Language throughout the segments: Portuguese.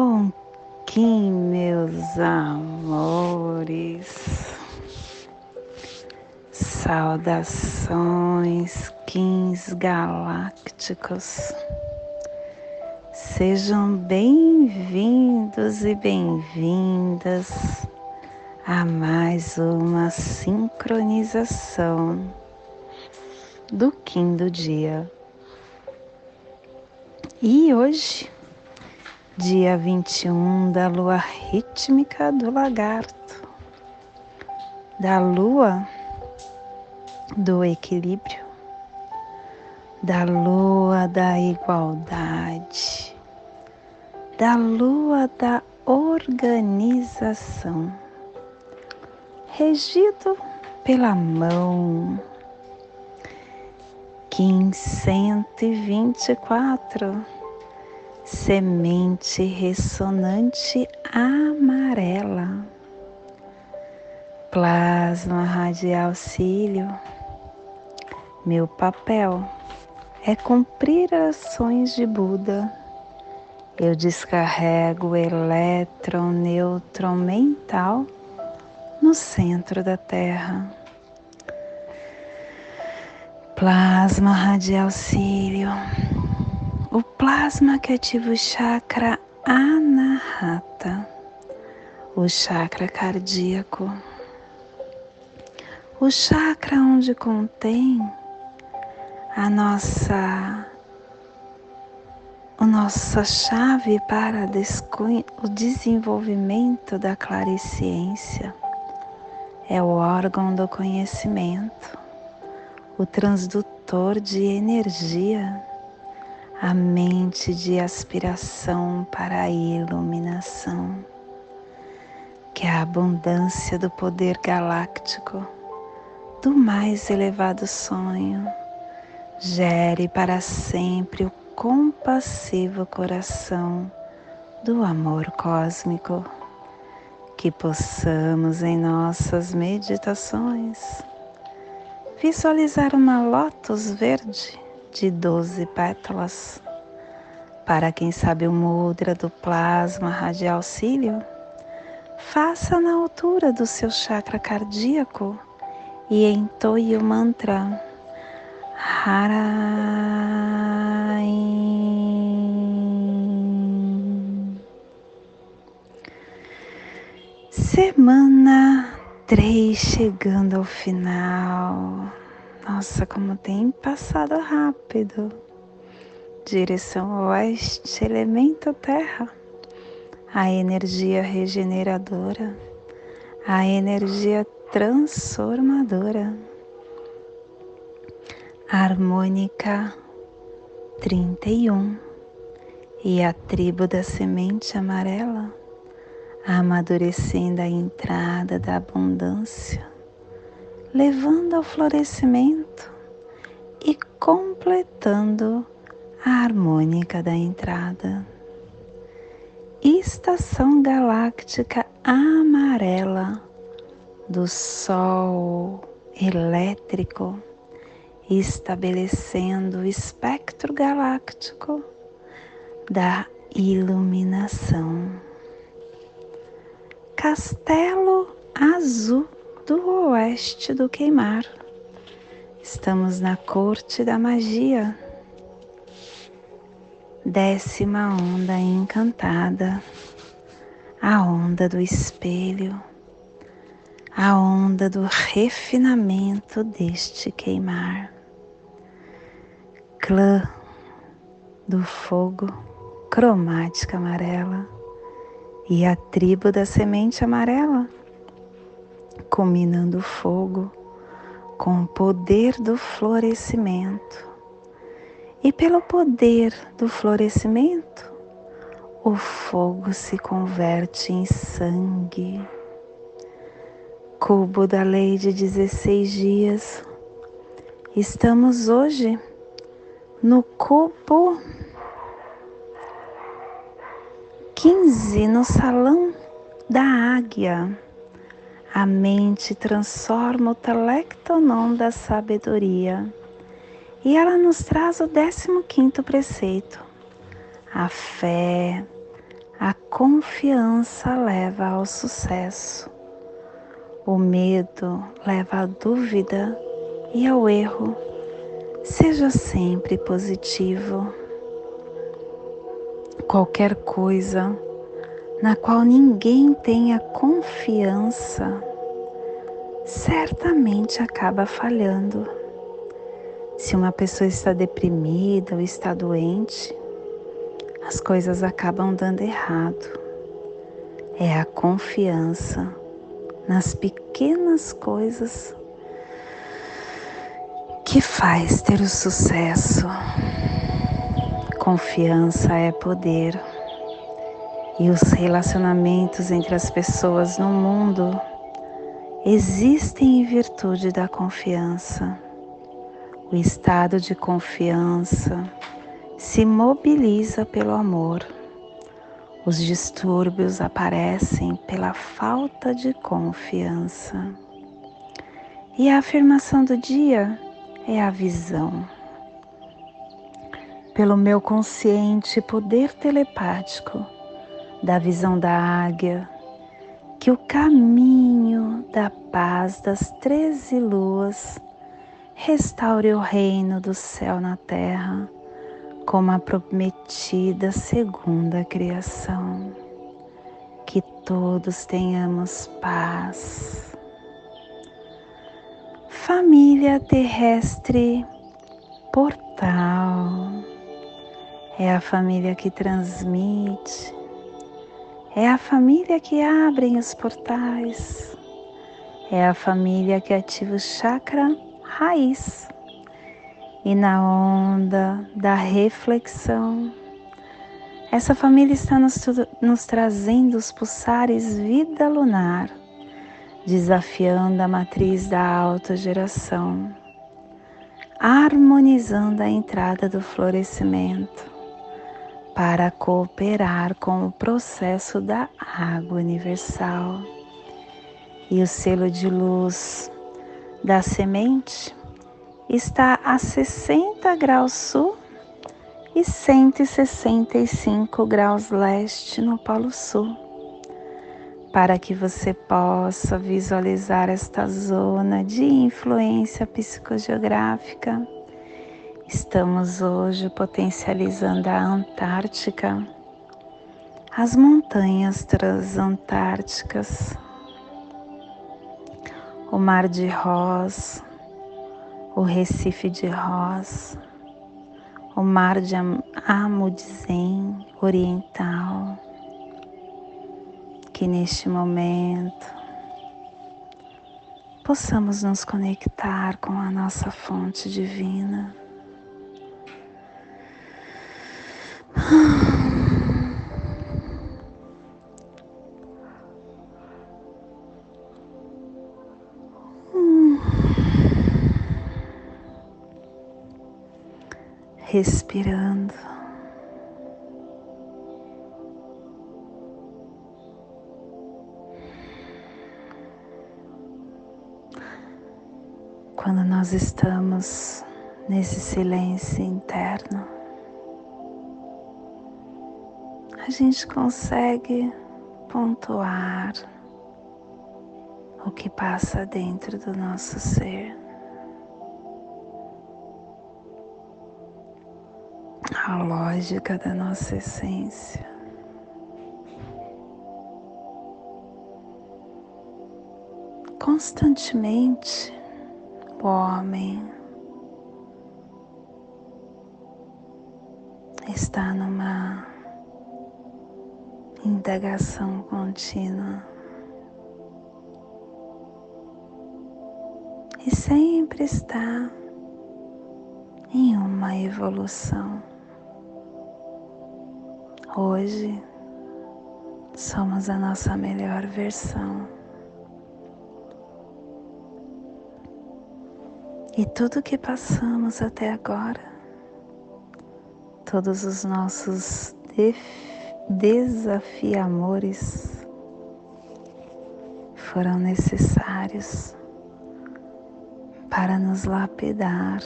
Bom Kim, meus amores. Saudações, Kins galácticos. Sejam bem-vindos e bem-vindas a mais uma sincronização do Kim do dia. E hoje, dia 21 da lua rítmica do lagarto, da lua do equilíbrio, da lua da igualdade, da lua da organização, regido pela mão. Kim 124, semente ressonante amarela, plasma radial cílio. Meu papel é cumprir ações de Buda. Eu descarrego o elétron nêutron mental no centro da Terra Plasma radial cílio. O plasma que ativa o chakra anahata, o chakra cardíaco. O chakra onde contém a nossa a nossa chave para o desenvolvimento da claresciência é o órgão do conhecimento o transdutor de energia, a mente de aspiração para a iluminação, que a abundância do poder galáctico do mais elevado sonho gere para sempre o compassivo coração do amor cósmico, que possamos em nossas meditações visualizar uma lótus verde de 12 pétalas. Para quem sabe o mudra do plasma radial cílio, faça na altura do seu chakra cardíaco e entoie o mantra Harai. Semana três chegando ao final. Nossa, como tem passado rápido. Direção oeste, elemento terra. A energia regeneradora, a energia transformadora. Harmônica 31 e a tribo da semente amarela amadurecendo a entrada da abundância, levando ao florescimento e completando a harmônica da entrada. Estação galáctica amarela do Sol elétrico, estabelecendo o espectro galáctico da iluminação. Castelo Azul do Oeste do Queimar. Estamos na corte da magia. Décima onda encantada, a onda do espelho, a onda do refinamento deste queimar. Clã do fogo, cromática amarela e a tribo da semente amarela, combinando o fogo com o poder do florescimento. E pelo poder do florescimento, o fogo se converte em sangue. Cubo da lei de 16 dias. Estamos hoje no cubo 15 no salão da águia, a mente transforma o telectonon da sabedoria e ela nos traz o 15 preceito. A fé, a confiança leva ao sucesso. O medo leva à dúvida e ao erro. Seja sempre positivo. Qualquer coisa na qual ninguém tenha confiança, certamente acaba falhando. Se uma pessoa está deprimida ou está doente, as coisas acabam dando errado. É a confiança nas pequenas coisas que faz ter o sucesso. Confiança é poder e os relacionamentos entre as pessoas no mundo existem em virtude da confiança. O estado de confiança se mobiliza pelo amor. Os distúrbios aparecem pela falta de confiança. E a afirmação do dia é a visão. Pelo meu consciente poder telepático, da visão da águia, que o caminho da paz das treze luas restaure o reino do céu na terra, como a prometida segunda criação. Que todos tenhamos paz. Família terrestre portal é a família que transmite é a família que abre os portais. É a família que ativa o chakra raiz. E na onda da reflexão, essa família está nos, nos trazendo os pulsares vida lunar, desafiando a matriz da autogeração, harmonizando a entrada do florescimento para cooperar com o processo da água universal. E o selo de luz da semente está a 60 graus sul e 165 graus leste no Polo Sul. Para que você possa visualizar esta zona de influência psicogeográfica Estamos hoje potencializando a Antártica, as montanhas transantárticas, o Mar de Ross, o Recife de Ross, o Mar de Amundsen Oriental, que neste momento possamos nos conectar com a nossa fonte divina respirando. Quando nós estamos nesse silêncio interno, a gente consegue pontuar o que passa dentro do nosso ser. A lógica da nossa essência. Constantemente, o homem está numa indagação contínua. E sempre está em uma evolução. Hoje somos a nossa melhor versão. E tudo que passamos até agora, todos os nossos desafiamores foram necessários para nos lapidar,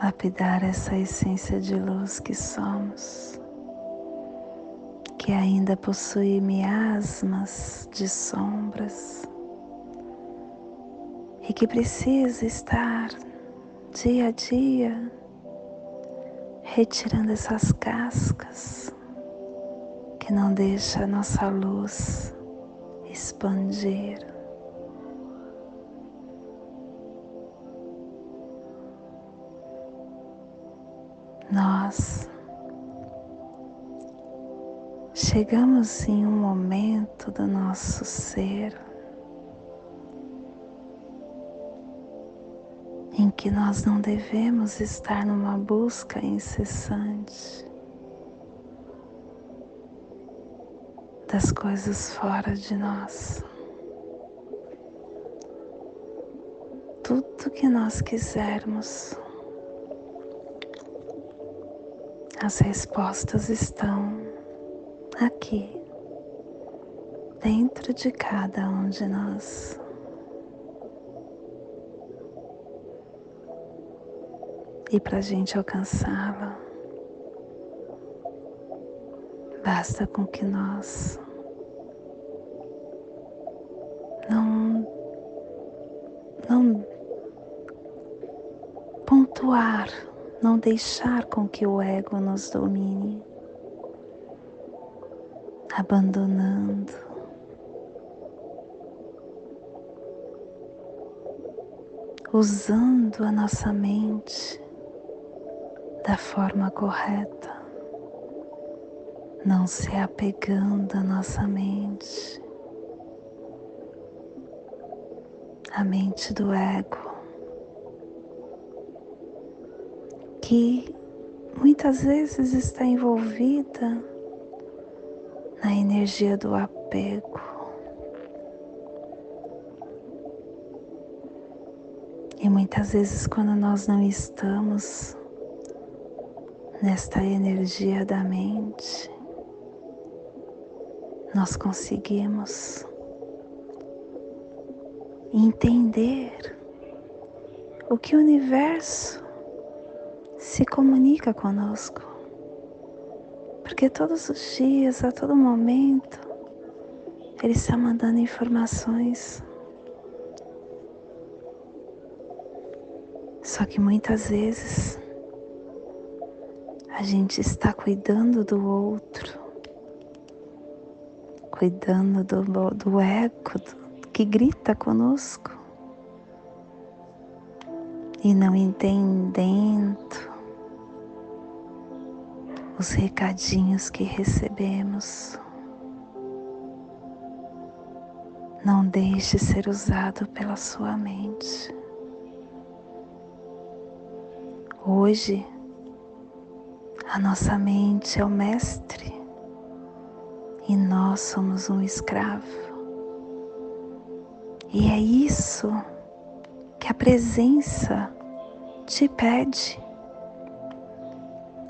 lapidar essa essência de luz que somos, que ainda possui miasmas de sombras e que precisa estar dia a dia retirando essas cascas que não deixa a nossa luz expandir. Nós chegamos em um momento do nosso ser em que nós não devemos estar numa busca incessante das coisas fora de nós. Tudo que nós quisermos, as respostas estão aqui, dentro de cada um de nós. E para a gente alcançá-la, basta com que nós não, não pontuar, não deixar com que o ego nos domine, abandonando. Usando a nossa mente da forma correta, não se apegando à nossa mente, a mente do ego, que muitas vezes está envolvida na energia do apego. E muitas vezes, quando nós não estamos nesta energia da mente, nós conseguimos entender o que o universo se comunica conosco. Porque todos os dias, a todo momento, ele está mandando informações. Só que muitas vezes a gente está cuidando do outro, cuidando do, do eco do, que grita conosco e não entendendo os recadinhos que recebemos. Não deixe ser usado pela sua mente. Hoje, a nossa mente é o mestre e nós somos um escravo. E é isso que a presença te pede.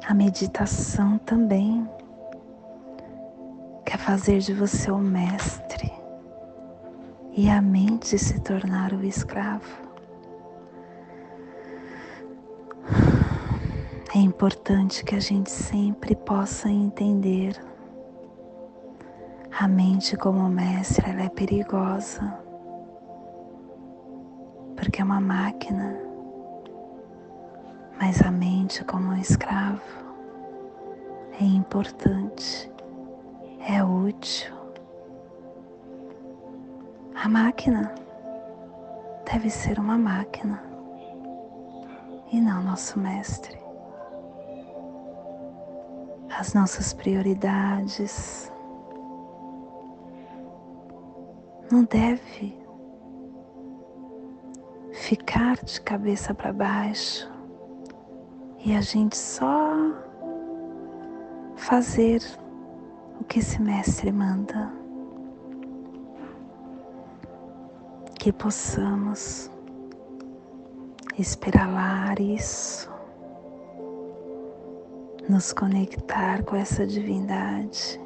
A meditação também quer fazer de você o mestre e a mente se tornar o escravo. É importante que a gente sempre possa entender. A mente como mestre, ela é perigosa, porque é uma máquina, mas a mente como um escravo é importante, é útil. A máquina deve ser uma máquina e não nosso mestre as nossas prioridades. Não deve ficar de cabeça para baixo e a gente só fazer o que esse mestre manda. Que possamos espiralar isso nos conectar com essa divindade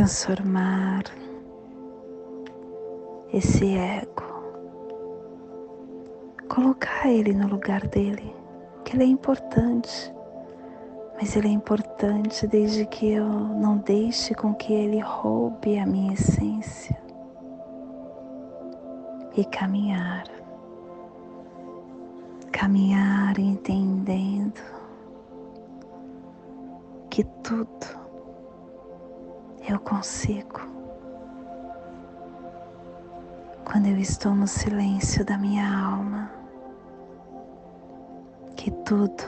transformar esse ego, colocar ele no lugar dele, que ele é importante, mas ele é importante desde que eu não deixe com que ele roube a minha essência e caminhar, caminhar entendendo que tudo eu consigo. Quando eu estou no silêncio da minha alma, que tudo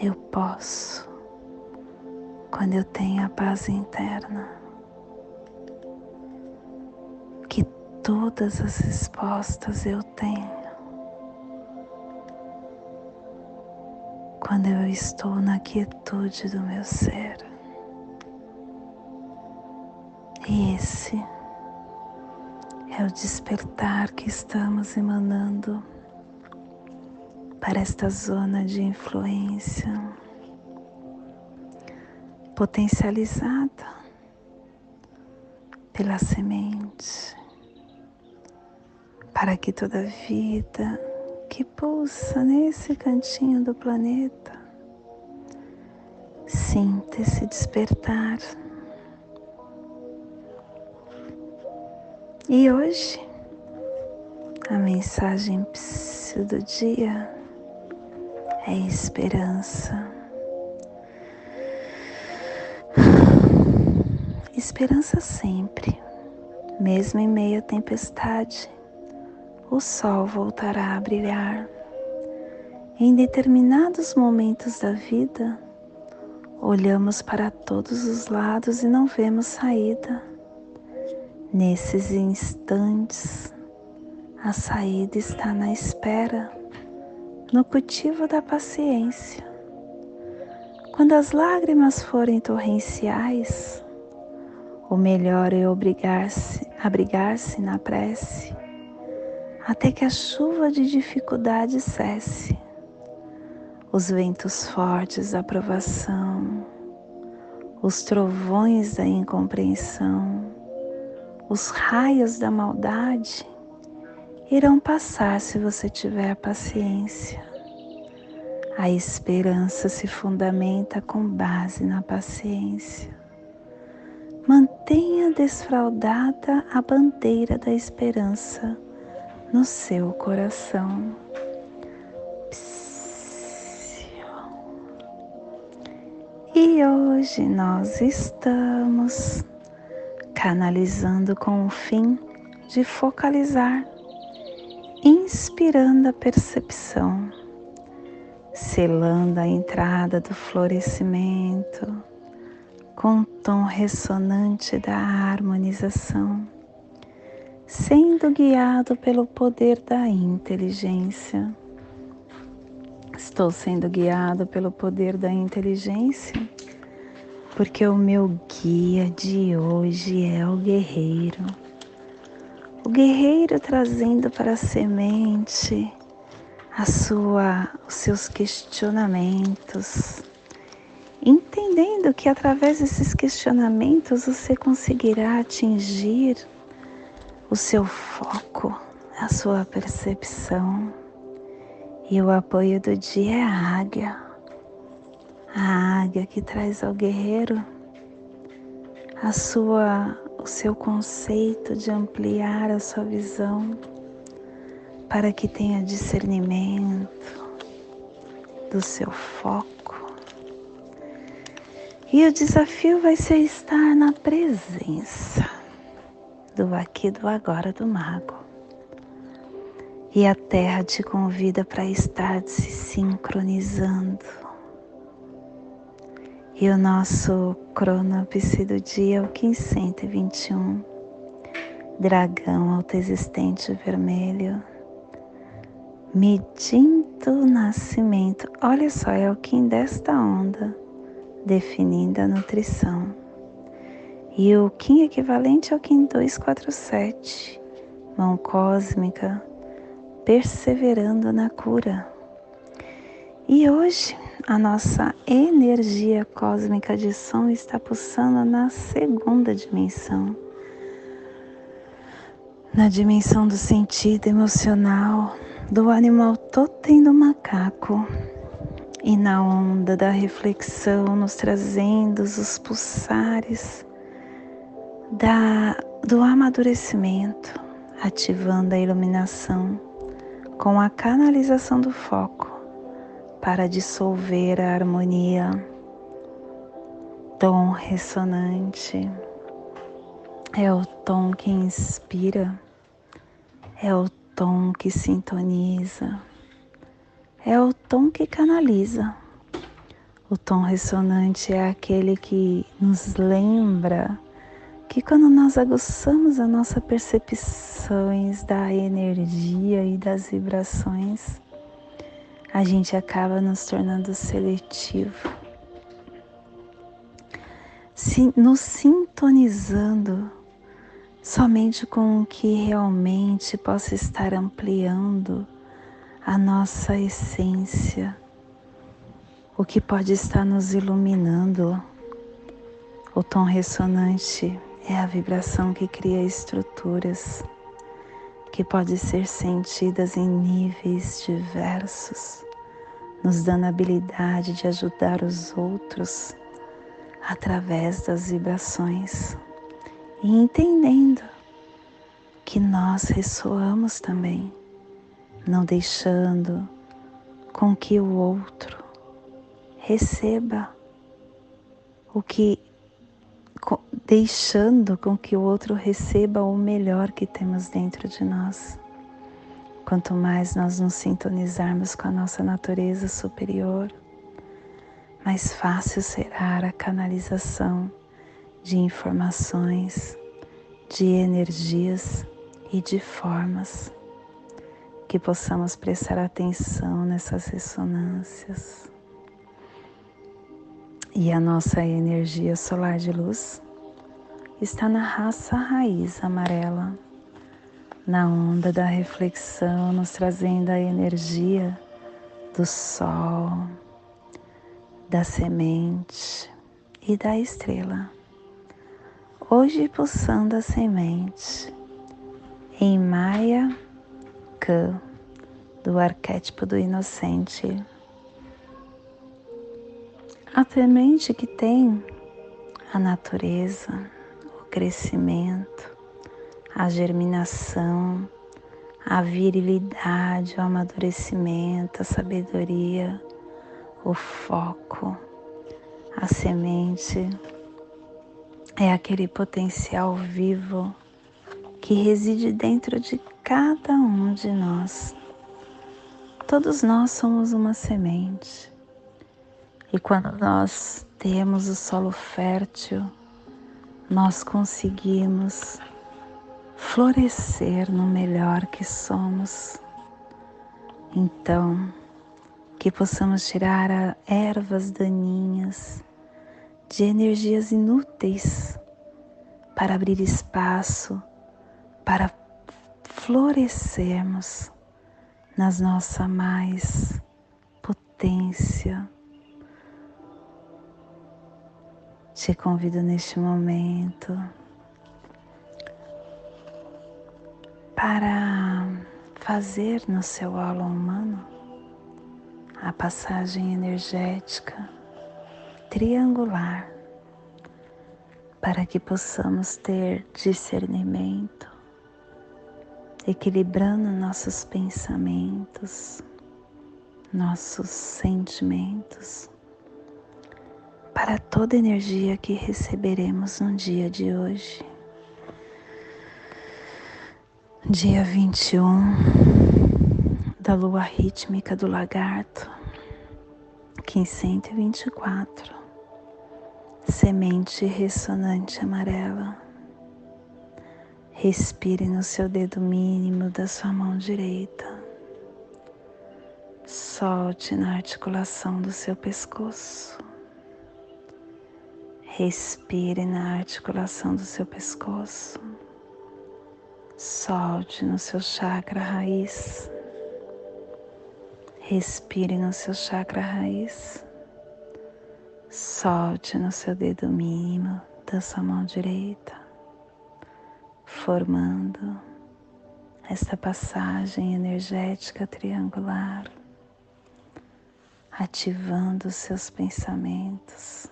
eu posso quando eu tenho a paz interna, que todas as respostas eu tenho. Quando eu estou na quietude do meu ser. E esse é o despertar que estamos emanando para esta zona de influência potencializada pela semente, para que toda vida que pulsa nesse cantinho do planeta sinta esse despertar E hoje a mensagem do dia é esperança. Esperança sempre, mesmo em meio à tempestade, o sol voltará a brilhar. Em determinados momentos da vida, olhamos para todos os lados e não vemos saída Nesses instantes, a saída está na espera, no cultivo da paciência. Quando as lágrimas forem torrenciais, o melhor é obrigar-se, abrigar-se na prece, até que a chuva de dificuldade cesse. Os ventos fortes da provação, os trovões da incompreensão, os raios da maldade irão passar se você tiver paciência. A esperança se fundamenta com base na paciência. Mantenha desfraldada a bandeira da esperança no seu coração. E hoje nós estamos canalizando com o fim de focalizar, inspirando a percepção, selando a entrada do florescimento com o tom ressonante da harmonização, sendo guiado pelo poder da inteligência. Estou sendo guiado pelo poder da inteligência porque o meu guia de hoje é o guerreiro. O guerreiro trazendo para a semente a sua, os seus questionamentos, entendendo que através desses questionamentos você conseguirá atingir o seu foco, a sua percepção. E o apoio do dia é a águia a águia que traz ao guerreiro a sua o seu conceito de ampliar a sua visão para que tenha discernimento do seu foco. E o desafio vai ser estar na presença do aqui do agora do mago. E a terra te convida para estar se sincronizando e o nosso cronopse do dia é o 1521, dragão autoexistente vermelho, medindo o nascimento. Olha só, é o Kim desta onda, definindo a nutrição. E o Kim equivalente ao Kim 247, mão cósmica, perseverando na cura. E hoje a nossa energia cósmica de som está pulsando na segunda dimensão, na dimensão do sentido emocional, do animal totem do macaco. E na onda da reflexão, nos trazendo os pulsares da, do amadurecimento, ativando a iluminação com a canalização do foco para dissolver a harmonia. Tom ressonante é o tom que inspira, é o tom que sintoniza, é o tom que canaliza. O tom ressonante é aquele que nos lembra que quando nós aguçamos a nossa percepções da energia e das vibrações, a gente acaba nos tornando seletivo, nos sintonizando somente com o que realmente possa estar ampliando a nossa essência, o que pode estar nos iluminando. O tom ressonante é a vibração que cria estruturas que podem ser sentidas em níveis diversos, nos dando a habilidade de ajudar os outros através das vibrações e entendendo que nós ressoamos também, não deixando com que o outro receba o que deixando com que o outro receba o melhor que temos dentro de nós. Quanto mais nós nos sintonizarmos com a nossa natureza superior, mais fácil será a canalização de informações, de energias e de formas que possamos prestar atenção nessas ressonâncias e a nossa energia solar de luz está na raça raiz amarela, na onda da reflexão, nos trazendo a energia do sol, da semente e da estrela. Hoje pulsando a semente em Maya Ka, do arquétipo do inocente a semente que tem a natureza, crescimento, a germinação, a virilidade, o amadurecimento, a sabedoria, o foco. A semente é aquele potencial vivo que reside dentro de cada um de nós. Todos nós somos uma semente. E quando nós temos o solo fértil, nós conseguimos florescer no melhor que somos. Então, que possamos tirar ervas daninhas de energias inúteis para abrir espaço para florescermos nas nossa mais potência Te convido neste momento para fazer no seu aula humano a passagem energética triangular para que possamos ter discernimento, equilibrando nossos pensamentos, nossos sentimentos para toda energia que receberemos no dia de hoje. Dia 21 da lua rítmica do lagarto, 1524, semente ressonante amarela. Respire no seu dedo mínimo da sua mão direita. Solte na articulação do seu pescoço. Respire na articulação do seu pescoço. Solte no seu chakra raiz. Respire no seu chakra raiz. Solte no seu dedo mínimo da sua mão direita, formando esta passagem energética triangular, ativando seus pensamentos,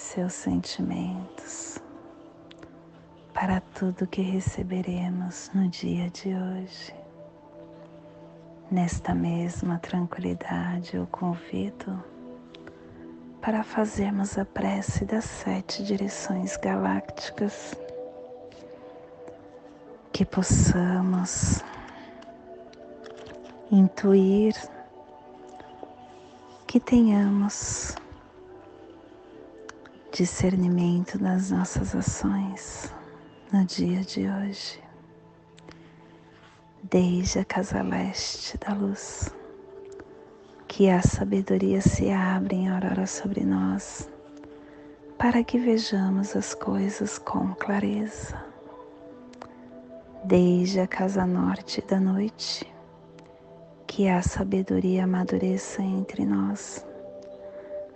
seus sentimentos para tudo que receberemos no dia de hoje. Nesta mesma tranquilidade, eu convido para fazermos a prece das sete direções galácticas, que possamos intuir, que tenhamos discernimento das nossas ações no dia de hoje, desde a casa leste da luz que a sabedoria se abra em aurora sobre nós, para que vejamos as coisas com clareza. Desde a casa norte da noite, que a sabedoria amadureça entre nós,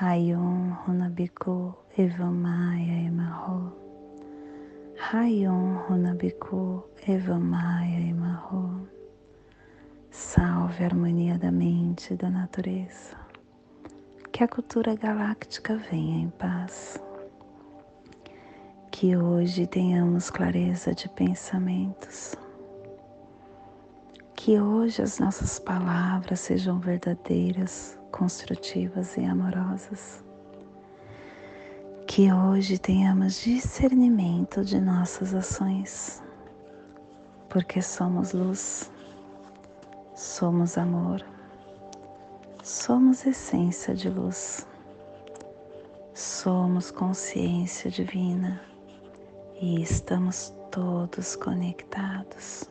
Rayum Runabiku Evamaya Emarro. Rayum Runabiku Evamaya Emarro. Salve a harmonia da mente e da natureza. Que a cultura galáctica venha em paz. Que hoje tenhamos clareza de pensamentos. Que hoje as nossas palavras sejam verdadeiras, construtivas e amorosas. Que hoje tenhamos discernimento de nossas ações, porque somos luz Somos amor, somos essência de luz, somos consciência divina e estamos todos conectados